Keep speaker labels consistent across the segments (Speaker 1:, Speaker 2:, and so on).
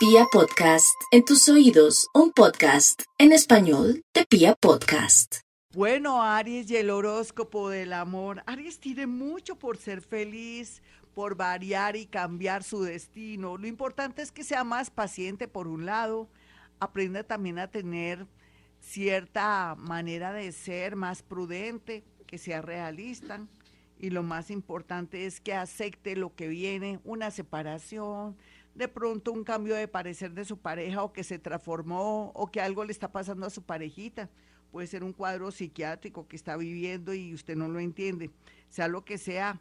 Speaker 1: Pia Podcast, en tus oídos, un podcast en español de Pia Podcast.
Speaker 2: Bueno, Aries y el horóscopo del amor. Aries tiene mucho por ser feliz, por variar y cambiar su destino. Lo importante es que sea más paciente por un lado, aprenda también a tener cierta manera de ser más prudente, que sea realista. Y lo más importante es que acepte lo que viene, una separación, de pronto un cambio de parecer de su pareja o que se transformó o que algo le está pasando a su parejita. Puede ser un cuadro psiquiátrico que está viviendo y usted no lo entiende. Sea lo que sea,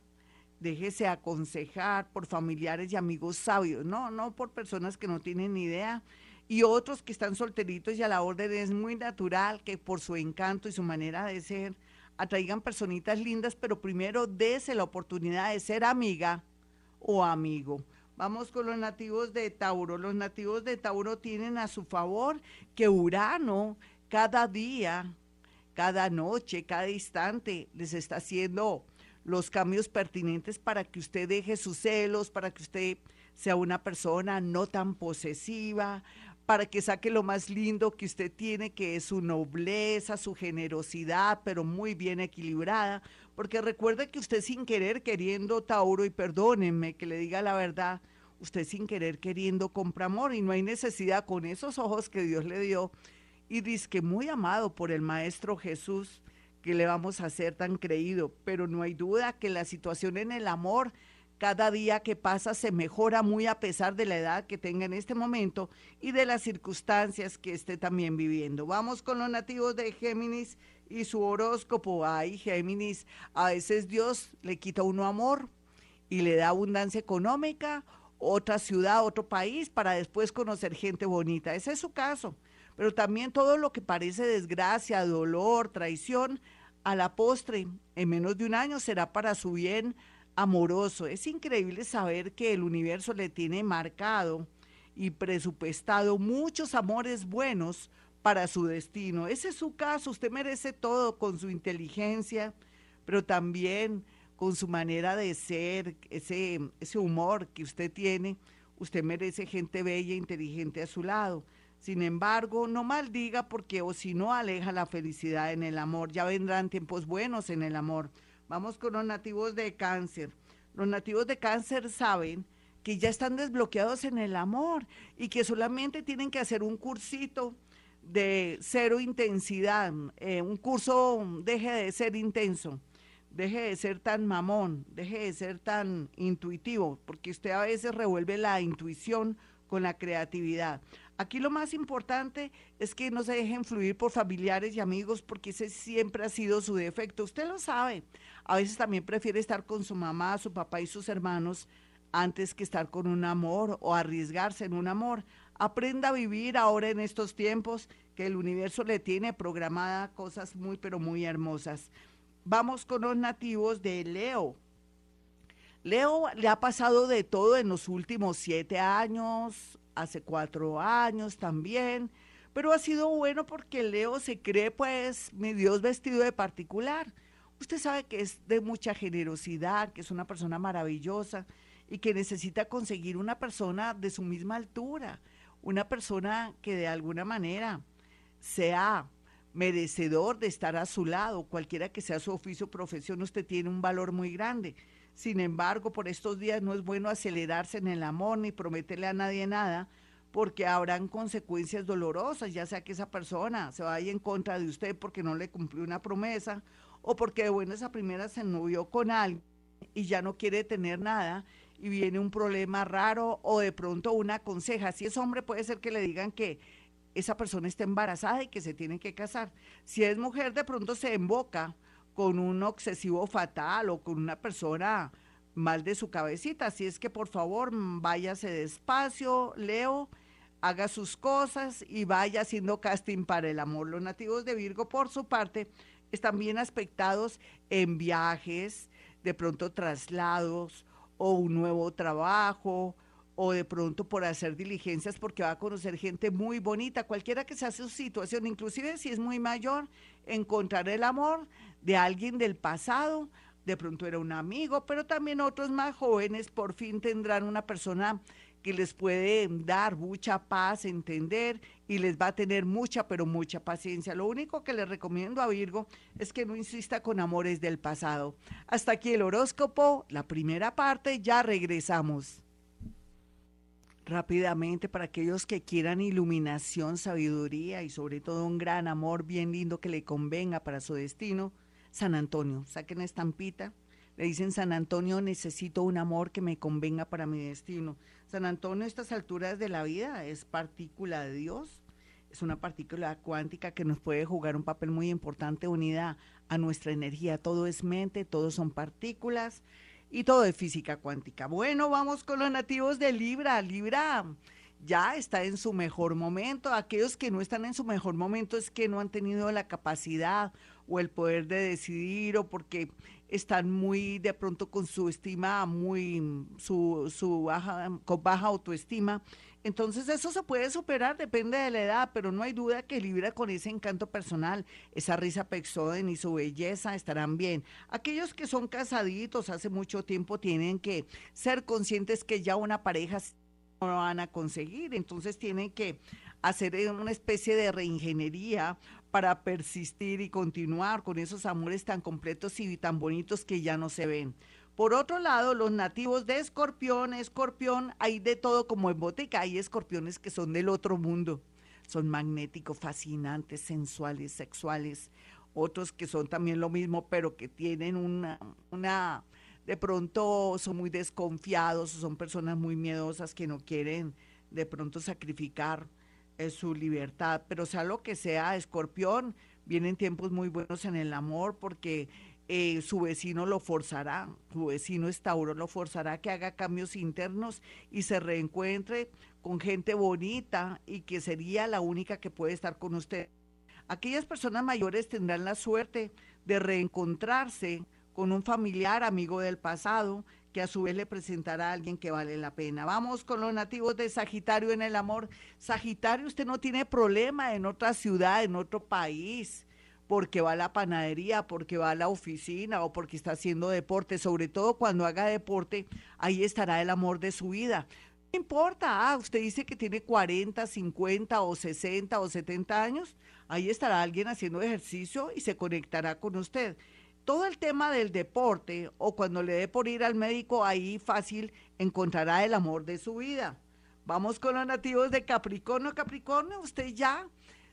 Speaker 2: déjese aconsejar por familiares y amigos sabios, no, no por personas que no tienen ni idea. Y otros que están solteritos y a la orden es muy natural que por su encanto y su manera de ser atraigan personitas lindas, pero primero dése la oportunidad de ser amiga o amigo. Vamos con los nativos de Tauro. Los nativos de Tauro tienen a su favor que Urano cada día, cada noche, cada instante les está haciendo los cambios pertinentes para que usted deje sus celos, para que usted sea una persona no tan posesiva, para que saque lo más lindo que usted tiene, que es su nobleza, su generosidad, pero muy bien equilibrada. Porque recuerde que usted sin querer, queriendo Tauro, y perdónenme que le diga la verdad, usted sin querer queriendo compra amor y no hay necesidad con esos ojos que Dios le dio y dice que muy amado por el Maestro Jesús, que le vamos a hacer tan creído, pero no hay duda que la situación en el amor cada día que pasa se mejora muy a pesar de la edad que tenga en este momento y de las circunstancias que esté también viviendo. Vamos con los nativos de Géminis y su horóscopo. Ay, Géminis, a veces Dios le quita uno amor y le da abundancia económica, otra ciudad, otro país, para después conocer gente bonita. Ese es su caso. Pero también todo lo que parece desgracia, dolor, traición, a la postre, en menos de un año será para su bien amoroso. Es increíble saber que el universo le tiene marcado y presupuestado muchos amores buenos para su destino. Ese es su caso, usted merece todo con su inteligencia, pero también con su manera de ser, ese, ese humor que usted tiene. Usted merece gente bella e inteligente a su lado. Sin embargo, no maldiga porque o si no aleja la felicidad en el amor. Ya vendrán tiempos buenos en el amor. Vamos con los nativos de cáncer. Los nativos de cáncer saben que ya están desbloqueados en el amor y que solamente tienen que hacer un cursito de cero intensidad, eh, un curso deje de ser intenso, deje de ser tan mamón, deje de ser tan intuitivo, porque usted a veces revuelve la intuición con la creatividad. Aquí lo más importante es que no se dejen fluir por familiares y amigos porque ese siempre ha sido su defecto. Usted lo sabe. A veces también prefiere estar con su mamá, su papá y sus hermanos antes que estar con un amor o arriesgarse en un amor. Aprenda a vivir ahora en estos tiempos que el universo le tiene programada cosas muy pero muy hermosas. Vamos con los nativos de Leo. Leo le ha pasado de todo en los últimos siete años, hace cuatro años también, pero ha sido bueno porque Leo se cree pues mi Dios vestido de particular. Usted sabe que es de mucha generosidad, que es una persona maravillosa y que necesita conseguir una persona de su misma altura, una persona que de alguna manera sea merecedor de estar a su lado, cualquiera que sea su oficio o profesión, usted tiene un valor muy grande. Sin embargo, por estos días no es bueno acelerarse en el amor ni prometerle a nadie nada, porque habrán consecuencias dolorosas, ya sea que esa persona se vaya en contra de usted porque no le cumplió una promesa o porque de buenas a primeras se novió con alguien y ya no quiere tener nada y viene un problema raro o de pronto una conseja. Si es hombre puede ser que le digan que esa persona está embarazada y que se tiene que casar. Si es mujer de pronto se emboca con un obsesivo fatal o con una persona mal de su cabecita. Así es que por favor váyase despacio, Leo, haga sus cosas y vaya haciendo casting para el amor. Los nativos de Virgo, por su parte, están bien aspectados en viajes, de pronto traslados o un nuevo trabajo o de pronto por hacer diligencias porque va a conocer gente muy bonita, cualquiera que sea su situación, inclusive si es muy mayor, encontrar el amor de alguien del pasado, de pronto era un amigo, pero también otros más jóvenes por fin tendrán una persona que les puede dar mucha paz, entender y les va a tener mucha, pero mucha paciencia. Lo único que les recomiendo a Virgo es que no insista con amores del pasado. Hasta aquí el horóscopo, la primera parte, ya regresamos. Rápidamente, para aquellos que quieran iluminación, sabiduría y sobre todo un gran amor bien lindo que le convenga para su destino, San Antonio, saquen estampita le dicen San Antonio, necesito un amor que me convenga para mi destino. San Antonio a estas alturas de la vida es partícula de Dios, es una partícula cuántica que nos puede jugar un papel muy importante unida a nuestra energía. Todo es mente, todo son partículas y todo es física cuántica. Bueno, vamos con los nativos de Libra. Libra ya está en su mejor momento. Aquellos que no están en su mejor momento es que no han tenido la capacidad o el poder de decidir o porque están muy de pronto con su estima muy su, baja con baja autoestima entonces eso se puede superar depende de la edad pero no hay duda que Libra con ese encanto personal esa risa pexoden y su belleza estarán bien aquellos que son casaditos hace mucho tiempo tienen que ser conscientes que ya una pareja no van a conseguir entonces tienen que hacer una especie de reingeniería para persistir y continuar con esos amores tan completos y tan bonitos que ya no se ven. Por otro lado, los nativos de escorpión, escorpión, hay de todo como en botica, hay escorpiones que son del otro mundo, son magnéticos, fascinantes, sensuales, sexuales, otros que son también lo mismo, pero que tienen una, una de pronto son muy desconfiados, son personas muy miedosas que no quieren de pronto sacrificar es su libertad, pero sea lo que sea, escorpión, vienen tiempos muy buenos en el amor porque eh, su vecino lo forzará, su vecino es Tauro, lo forzará que haga cambios internos y se reencuentre con gente bonita y que sería la única que puede estar con usted. Aquellas personas mayores tendrán la suerte de reencontrarse con un familiar amigo del pasado que a su vez le presentará a alguien que vale la pena. Vamos con los nativos de Sagitario en el amor. Sagitario, usted no tiene problema en otra ciudad, en otro país, porque va a la panadería, porque va a la oficina o porque está haciendo deporte. Sobre todo cuando haga deporte, ahí estará el amor de su vida. No importa, ah, usted dice que tiene 40, 50 o 60 o 70 años, ahí estará alguien haciendo ejercicio y se conectará con usted todo el tema del deporte o cuando le dé por ir al médico, ahí fácil encontrará el amor de su vida. Vamos con los nativos de Capricornio. Capricornio, usted ya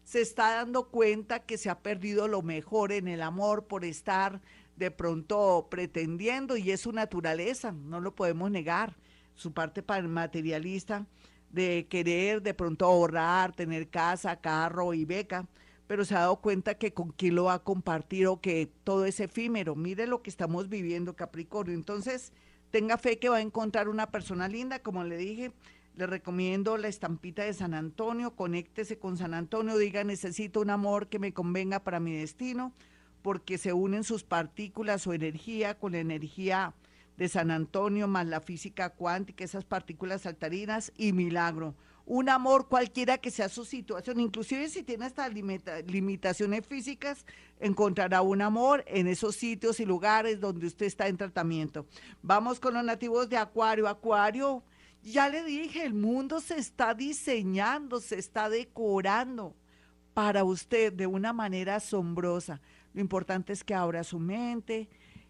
Speaker 2: se está dando cuenta que se ha perdido lo mejor en el amor por estar de pronto pretendiendo y es su naturaleza, no lo podemos negar, su parte materialista de querer de pronto ahorrar, tener casa, carro y beca pero se ha dado cuenta que con quién lo va a compartir o que todo es efímero. Mire lo que estamos viviendo, Capricornio. Entonces, tenga fe que va a encontrar una persona linda, como le dije. Le recomiendo la estampita de San Antonio, conéctese con San Antonio, diga necesito un amor que me convenga para mi destino, porque se unen sus partículas o energía con la energía de San Antonio más la física cuántica, esas partículas saltarinas y milagro un amor cualquiera que sea su situación, inclusive si tiene estas limitaciones físicas, encontrará un amor en esos sitios y lugares donde usted está en tratamiento. Vamos con los nativos de Acuario. Acuario, ya le dije, el mundo se está diseñando, se está decorando para usted de una manera asombrosa. Lo importante es que abra su mente,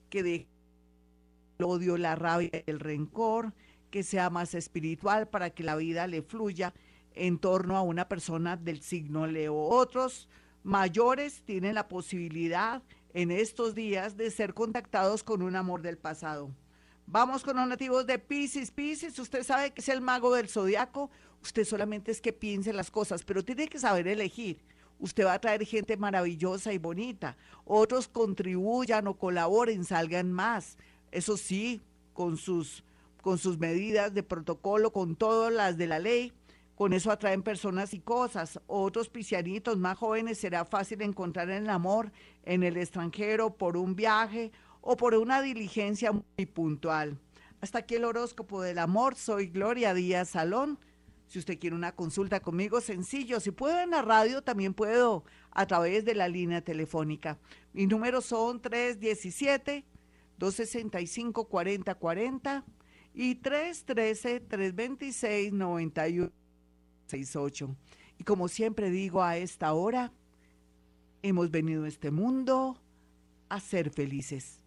Speaker 2: que deje el odio, la rabia, el rencor, que sea más espiritual para que la vida le fluya en torno a una persona del signo Leo. Otros mayores tienen la posibilidad en estos días de ser contactados con un amor del pasado. Vamos con los nativos de Pisces. Pisces, usted sabe que es el mago del zodiaco. Usted solamente es que piense las cosas, pero tiene que saber elegir. Usted va a traer gente maravillosa y bonita. Otros contribuyan o colaboren, salgan más. Eso sí, con sus con sus medidas de protocolo, con todas las de la ley. Con eso atraen personas y cosas. Otros pisianitos más jóvenes será fácil encontrar el amor en el extranjero por un viaje o por una diligencia muy puntual. Hasta aquí el horóscopo del amor. Soy Gloria Díaz Salón. Si usted quiere una consulta conmigo, sencillo. Si puedo en la radio, también puedo a través de la línea telefónica. Mis números son 317 265 4040 y 313-326-9168. Y como siempre digo a esta hora, hemos venido a este mundo a ser felices.